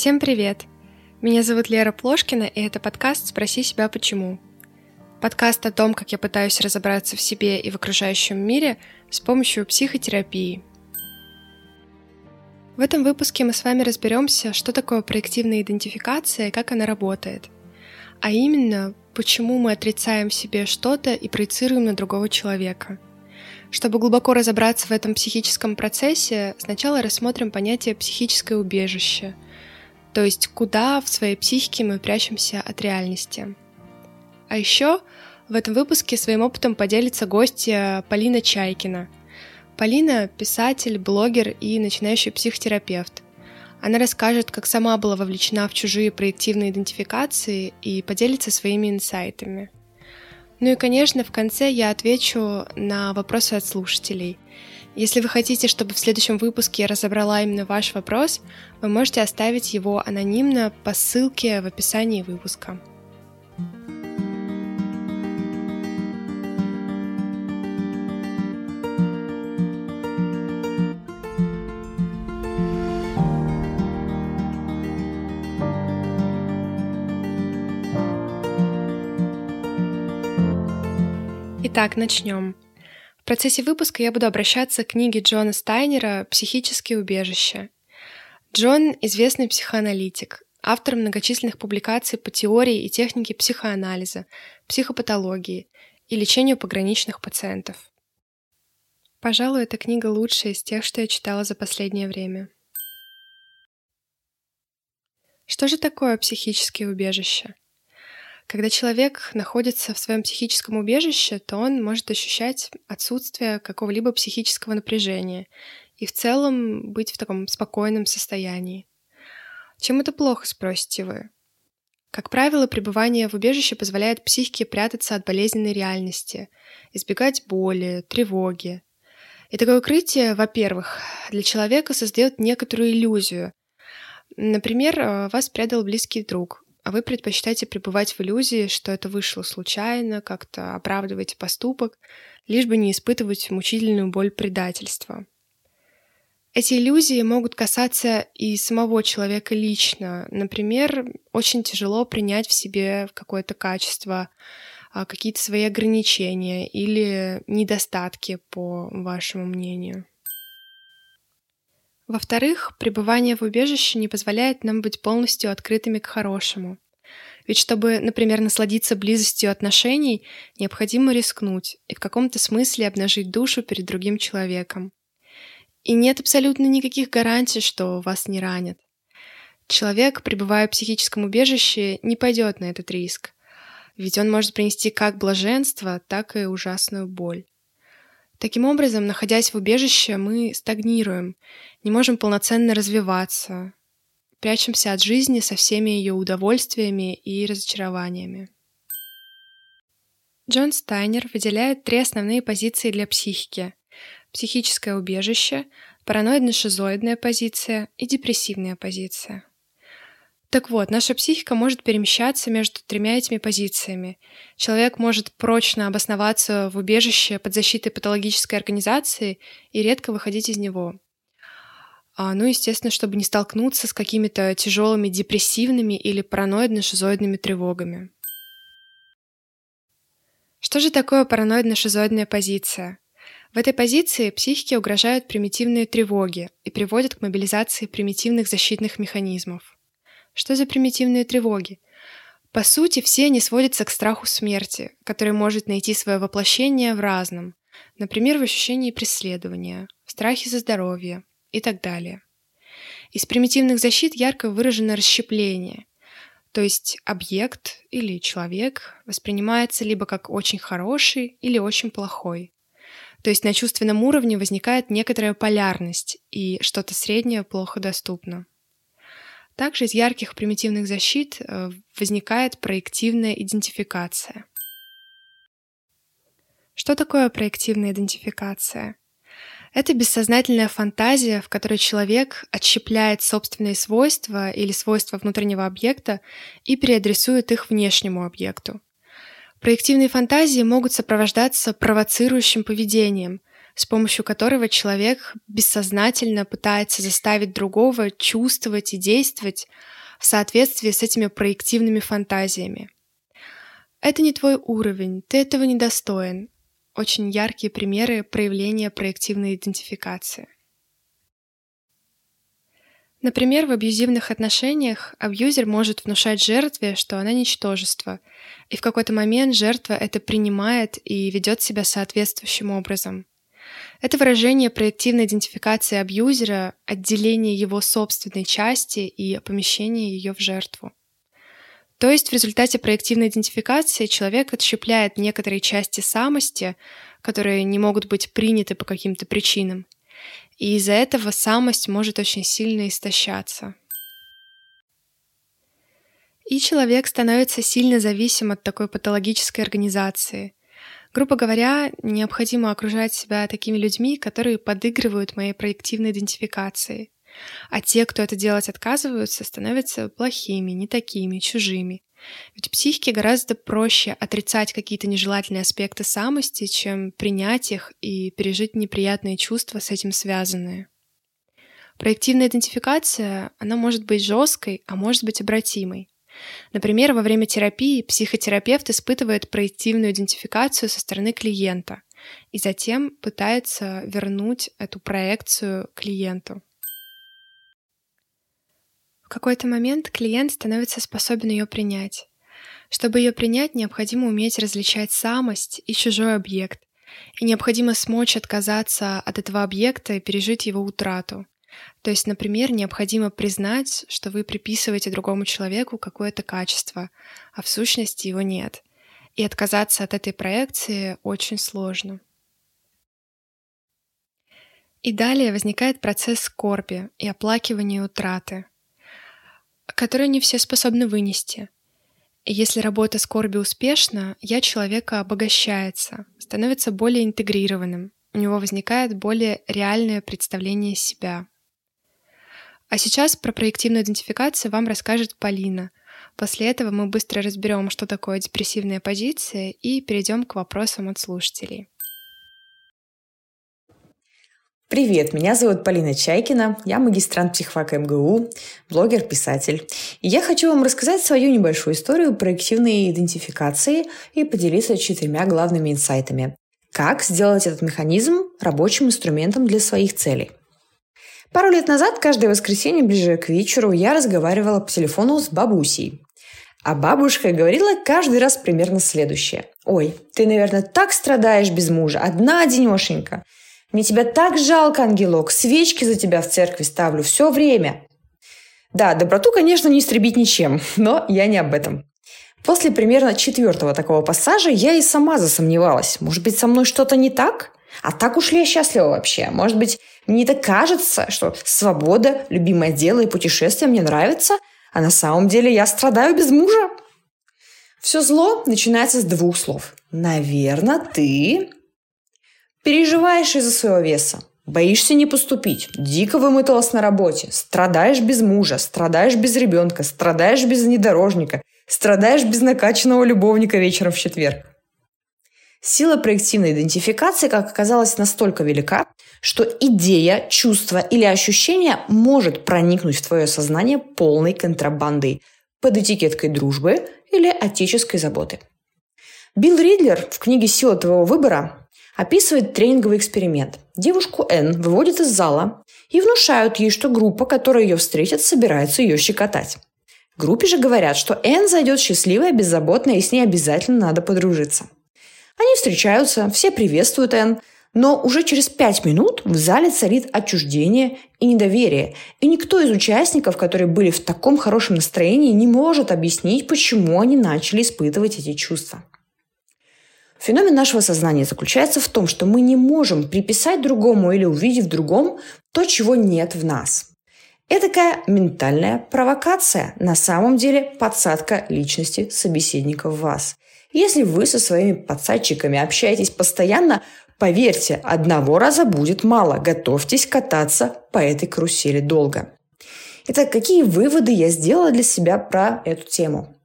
Всем привет! Меня зовут Лера Плошкина, и это подкаст «Спроси себя почему». Подкаст о том, как я пытаюсь разобраться в себе и в окружающем мире с помощью психотерапии. В этом выпуске мы с вами разберемся, что такое проективная идентификация и как она работает. А именно, почему мы отрицаем в себе что-то и проецируем на другого человека – чтобы глубоко разобраться в этом психическом процессе, сначала рассмотрим понятие «психическое убежище», то есть куда в своей психике мы прячемся от реальности. А еще в этом выпуске своим опытом поделится гостья Полина Чайкина. Полина – писатель, блогер и начинающий психотерапевт. Она расскажет, как сама была вовлечена в чужие проективные идентификации и поделится своими инсайтами. Ну и, конечно, в конце я отвечу на вопросы от слушателей – если вы хотите, чтобы в следующем выпуске я разобрала именно ваш вопрос, вы можете оставить его анонимно по ссылке в описании выпуска. Итак, начнем процессе выпуска я буду обращаться к книге Джона Стайнера «Психические убежища». Джон – известный психоаналитик, автор многочисленных публикаций по теории и технике психоанализа, психопатологии и лечению пограничных пациентов. Пожалуй, эта книга лучшая из тех, что я читала за последнее время. Что же такое психические убежища? Когда человек находится в своем психическом убежище, то он может ощущать отсутствие какого-либо психического напряжения и в целом быть в таком спокойном состоянии. Чем это плохо, спросите вы? Как правило, пребывание в убежище позволяет психике прятаться от болезненной реальности, избегать боли, тревоги. И такое укрытие, во-первых, для человека создает некоторую иллюзию. Например, э, вас предал близкий друг, а вы предпочитаете пребывать в иллюзии, что это вышло случайно, как-то оправдываете поступок, лишь бы не испытывать мучительную боль предательства. Эти иллюзии могут касаться и самого человека лично. Например, очень тяжело принять в себе какое-то качество, а, какие-то свои ограничения или недостатки, по вашему мнению. Во-вторых, пребывание в убежище не позволяет нам быть полностью открытыми к хорошему. Ведь чтобы, например, насладиться близостью отношений, необходимо рискнуть и в каком-то смысле обнажить душу перед другим человеком. И нет абсолютно никаких гарантий, что вас не ранят. Человек, пребывая в психическом убежище, не пойдет на этот риск, ведь он может принести как блаженство, так и ужасную боль. Таким образом, находясь в убежище, мы стагнируем, не можем полноценно развиваться, прячемся от жизни со всеми ее удовольствиями и разочарованиями. Джон Стайнер выделяет три основные позиции для психики. Психическое убежище, параноидно-шизоидная позиция и депрессивная позиция. Так вот, наша психика может перемещаться между тремя этими позициями. Человек может прочно обосноваться в убежище под защитой патологической организации и редко выходить из него. А, ну, естественно, чтобы не столкнуться с какими-то тяжелыми депрессивными или параноидно-шизоидными тревогами. Что же такое параноидно-шизоидная позиция? В этой позиции психике угрожают примитивные тревоги и приводят к мобилизации примитивных защитных механизмов. Что за примитивные тревоги? По сути, все они сводятся к страху смерти, который может найти свое воплощение в разном, например, в ощущении преследования, в страхе за здоровье и так далее. Из примитивных защит ярко выражено расщепление, то есть объект или человек воспринимается либо как очень хороший или очень плохой. То есть на чувственном уровне возникает некоторая полярность, и что-то среднее плохо доступно. Также из ярких примитивных защит э, возникает проективная идентификация. Что такое проективная идентификация? Это бессознательная фантазия, в которой человек отщепляет собственные свойства или свойства внутреннего объекта и переадресует их внешнему объекту. Проективные фантазии могут сопровождаться провоцирующим поведением, с помощью которого человек бессознательно пытается заставить другого чувствовать и действовать в соответствии с этими проективными фантазиями. Это не твой уровень, ты этого недостоин. Очень яркие примеры проявления проективной идентификации. Например, в абьюзивных отношениях абьюзер может внушать жертве, что она ничтожество, и в какой-то момент жертва это принимает и ведет себя соответствующим образом. Это выражение проективной идентификации абьюзера, отделение его собственной части и помещение ее в жертву. То есть в результате проективной идентификации человек отщепляет некоторые части самости, которые не могут быть приняты по каким-то причинам, и из-за этого самость может очень сильно истощаться. И человек становится сильно зависим от такой патологической организации. Грубо говоря, необходимо окружать себя такими людьми, которые подыгрывают моей проективной идентификации. А те, кто это делать отказываются, становятся плохими, не такими, чужими. Ведь психике гораздо проще отрицать какие-то нежелательные аспекты самости, чем принять их и пережить неприятные чувства с этим связанные. Проективная идентификация, она может быть жесткой, а может быть обратимой. Например, во время терапии психотерапевт испытывает проективную идентификацию со стороны клиента и затем пытается вернуть эту проекцию клиенту. В какой-то момент клиент становится способен ее принять. Чтобы ее принять, необходимо уметь различать самость и чужой объект, и необходимо смочь отказаться от этого объекта и пережить его утрату. То есть, например, необходимо признать, что вы приписываете другому человеку какое-то качество, а в сущности его нет. И отказаться от этой проекции очень сложно. И далее возникает процесс скорби и оплакивания утраты, который не все способны вынести. И если работа скорби успешна, я человека обогащается, становится более интегрированным, у него возникает более реальное представление себя, а сейчас про проективную идентификацию вам расскажет Полина. После этого мы быстро разберем, что такое депрессивная позиция, и перейдем к вопросам от слушателей. Привет, меня зовут Полина Чайкина, я магистрант психфака МГУ, блогер, писатель. И я хочу вам рассказать свою небольшую историю проективной идентификации и поделиться четырьмя главными инсайтами. Как сделать этот механизм рабочим инструментом для своих целей. Пару лет назад, каждое воскресенье ближе к вечеру, я разговаривала по телефону с бабусей. А бабушка говорила каждый раз примерно следующее. «Ой, ты, наверное, так страдаешь без мужа, одна одинешенька. Мне тебя так жалко, ангелок, свечки за тебя в церкви ставлю все время». Да, доброту, конечно, не истребить ничем, но я не об этом. После примерно четвертого такого пассажа я и сама засомневалась. Может быть, со мной что-то не так? А так уж ли я счастлива вообще? Может быть, мне так кажется, что свобода, любимое дело и путешествия мне нравятся, а на самом деле я страдаю без мужа? Все зло начинается с двух слов. Наверное, ты переживаешь из-за своего веса. Боишься не поступить, дико вымоталась на работе, страдаешь без мужа, страдаешь без ребенка, страдаешь без внедорожника, страдаешь без накачанного любовника вечером в четверг. Сила проективной идентификации, как оказалось, настолько велика, что идея, чувство или ощущение может проникнуть в твое сознание полной контрабандой под этикеткой дружбы или отеческой заботы. Билл Ридлер в книге «Сила твоего выбора» описывает тренинговый эксперимент. Девушку Н выводят из зала и внушают ей, что группа, которая ее встретит, собирается ее щекотать. Группе же говорят, что Н зайдет счастливая, беззаботная, и с ней обязательно надо подружиться – они встречаются, все приветствуют Энн, но уже через пять минут в зале царит отчуждение и недоверие. И никто из участников, которые были в таком хорошем настроении, не может объяснить, почему они начали испытывать эти чувства. Феномен нашего сознания заключается в том, что мы не можем приписать другому или увидеть в другом то, чего нет в нас. Это такая ментальная провокация, на самом деле подсадка личности собеседника в вас. Если вы со своими подсадчиками общаетесь постоянно, поверьте, одного раза будет мало. Готовьтесь кататься по этой карусели долго. Итак, какие выводы я сделала для себя про эту тему?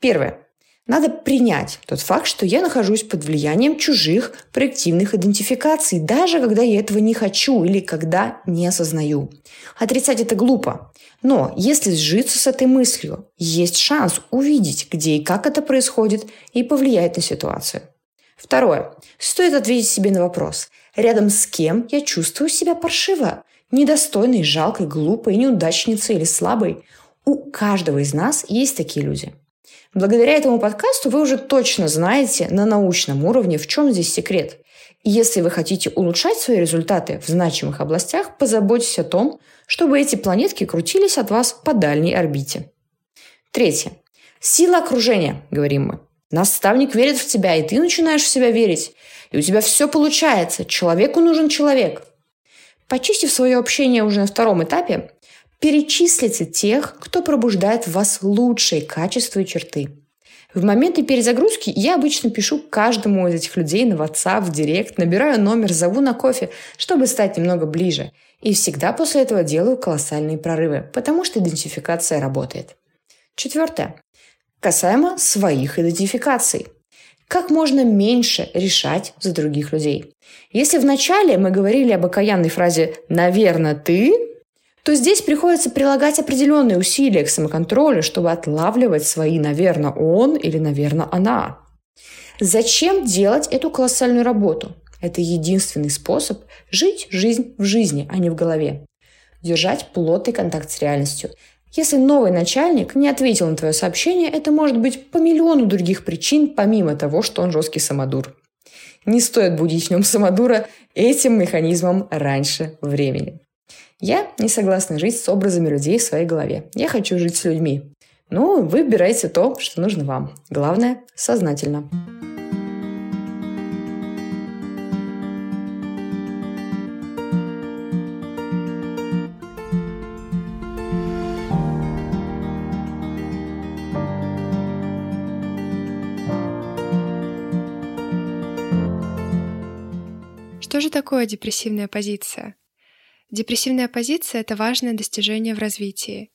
Первое. Надо принять тот факт, что я нахожусь под влиянием чужих проективных идентификаций, даже когда я этого не хочу или когда не осознаю. Отрицать это глупо. Но если сжиться с этой мыслью, есть шанс увидеть, где и как это происходит, и повлиять на ситуацию. Второе. Стоит ответить себе на вопрос, рядом с кем я чувствую себя паршиво, недостойной, жалкой, глупой, неудачницей или слабой. У каждого из нас есть такие люди – Благодаря этому подкасту вы уже точно знаете на научном уровне, в чем здесь секрет. И если вы хотите улучшать свои результаты в значимых областях, позаботьтесь о том, чтобы эти планетки крутились от вас по дальней орбите. Третье. Сила окружения, говорим мы. Наставник верит в тебя, и ты начинаешь в себя верить. И у тебя все получается. Человеку нужен человек. Почистив свое общение уже на втором этапе, Перечислите тех, кто пробуждает в вас лучшие качества и черты. В моменты перезагрузки я обычно пишу каждому из этих людей на WhatsApp, в Директ, набираю номер, зову на кофе, чтобы стать немного ближе. И всегда после этого делаю колоссальные прорывы, потому что идентификация работает. Четвертое. Касаемо своих идентификаций. Как можно меньше решать за других людей. Если вначале мы говорили об окаянной фразе «наверное, ты», то здесь приходится прилагать определенные усилия к самоконтролю, чтобы отлавливать свои «наверное, он» или «наверное, она». Зачем делать эту колоссальную работу? Это единственный способ жить жизнь в жизни, а не в голове. Держать плотный контакт с реальностью. Если новый начальник не ответил на твое сообщение, это может быть по миллиону других причин, помимо того, что он жесткий самодур. Не стоит будить в нем самодура этим механизмом раньше времени. Я не согласна жить с образами людей в своей голове. Я хочу жить с людьми. Ну, выбирайте то, что нужно вам. Главное – сознательно. Что же такое депрессивная позиция? Депрессивная позиция — это важное достижение в развитии.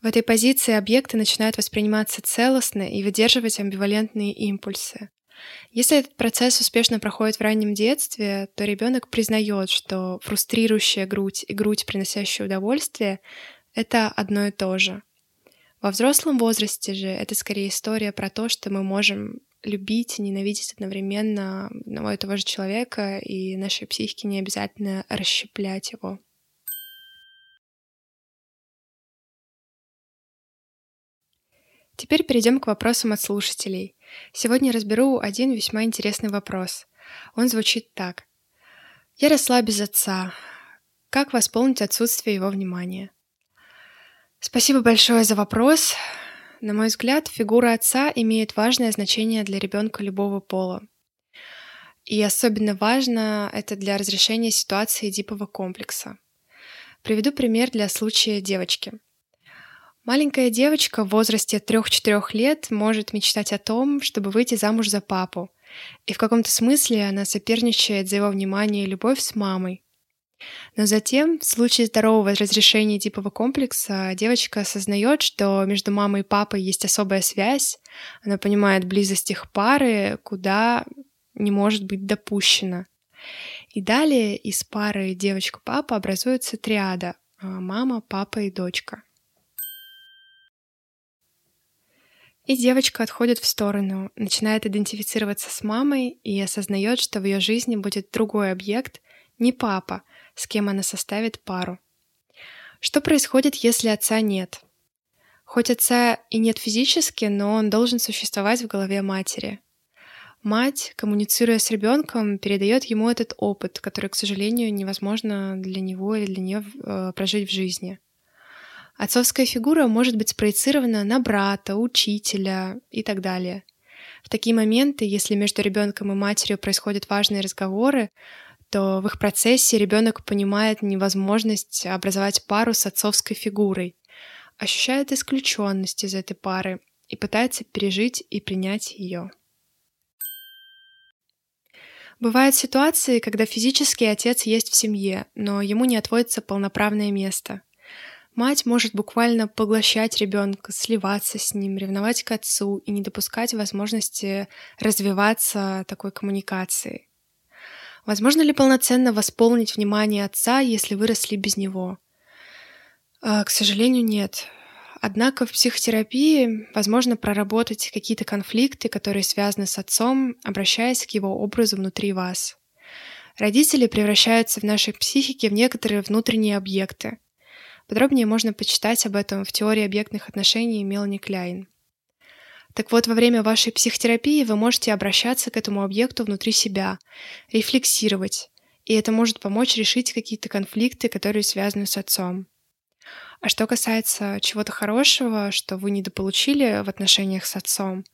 В этой позиции объекты начинают восприниматься целостно и выдерживать амбивалентные импульсы. Если этот процесс успешно проходит в раннем детстве, то ребенок признает, что фрустрирующая грудь и грудь, приносящая удовольствие, это одно и то же. Во взрослом возрасте же это скорее история про то, что мы можем любить и ненавидеть одновременно одного и того же человека, и нашей психике не обязательно расщеплять его. Теперь перейдем к вопросам от слушателей. Сегодня разберу один весьма интересный вопрос. Он звучит так. Я росла без отца. Как восполнить отсутствие его внимания? Спасибо большое за вопрос. На мой взгляд, фигура отца имеет важное значение для ребенка любого пола. И особенно важно это для разрешения ситуации дипового комплекса. Приведу пример для случая девочки – Маленькая девочка в возрасте 3-4 лет может мечтать о том, чтобы выйти замуж за папу. И в каком-то смысле она соперничает за его внимание и любовь с мамой. Но затем, в случае здорового разрешения типового комплекса, девочка осознает, что между мамой и папой есть особая связь, она понимает близость их пары, куда не может быть допущена. И далее из пары девочка-папа образуется триада – мама, папа и дочка. И девочка отходит в сторону, начинает идентифицироваться с мамой и осознает, что в ее жизни будет другой объект, не папа, с кем она составит пару. Что происходит, если отца нет? Хоть отца и нет физически, но он должен существовать в голове матери. Мать, коммуницируя с ребенком, передает ему этот опыт, который, к сожалению, невозможно для него или для нее э, прожить в жизни. Отцовская фигура может быть спроецирована на брата, учителя и так далее. В такие моменты, если между ребенком и матерью происходят важные разговоры, то в их процессе ребенок понимает невозможность образовать пару с отцовской фигурой, ощущает исключенность из этой пары и пытается пережить и принять ее. Бывают ситуации, когда физический отец есть в семье, но ему не отводится полноправное место. Мать может буквально поглощать ребенка, сливаться с ним, ревновать к отцу и не допускать возможности развиваться такой коммуникации. Возможно ли полноценно восполнить внимание отца, если выросли без него? А, к сожалению, нет. Однако в психотерапии возможно проработать какие-то конфликты, которые связаны с отцом, обращаясь к его образу внутри вас. Родители превращаются в нашей психике в некоторые внутренние объекты. Подробнее можно почитать об этом в теории объектных отношений Мелани Кляйн. Так вот, во время вашей психотерапии вы можете обращаться к этому объекту внутри себя, рефлексировать, и это может помочь решить какие-то конфликты, которые связаны с отцом. А что касается чего-то хорошего, что вы недополучили в отношениях с отцом,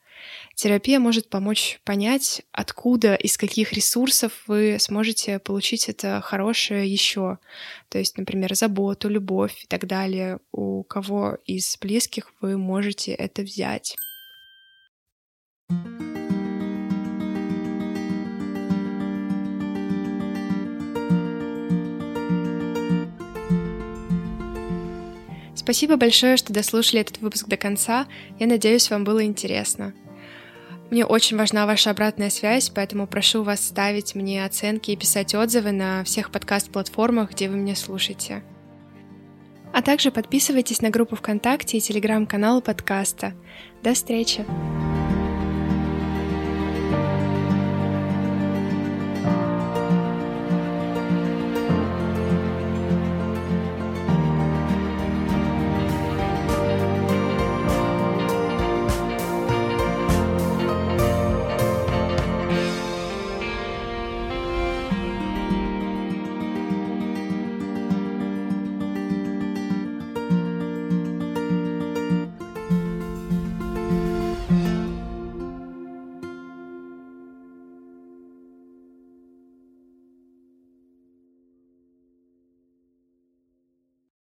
терапия может помочь понять, откуда, из каких ресурсов вы сможете получить это хорошее еще. То есть, например, заботу, любовь и так далее. У кого из близких вы можете это взять. Спасибо большое, что дослушали этот выпуск до конца. Я надеюсь, вам было интересно. Мне очень важна ваша обратная связь, поэтому прошу вас ставить мне оценки и писать отзывы на всех подкаст-платформах, где вы меня слушаете. А также подписывайтесь на группу ВКонтакте и телеграм-канал подкаста. До встречи!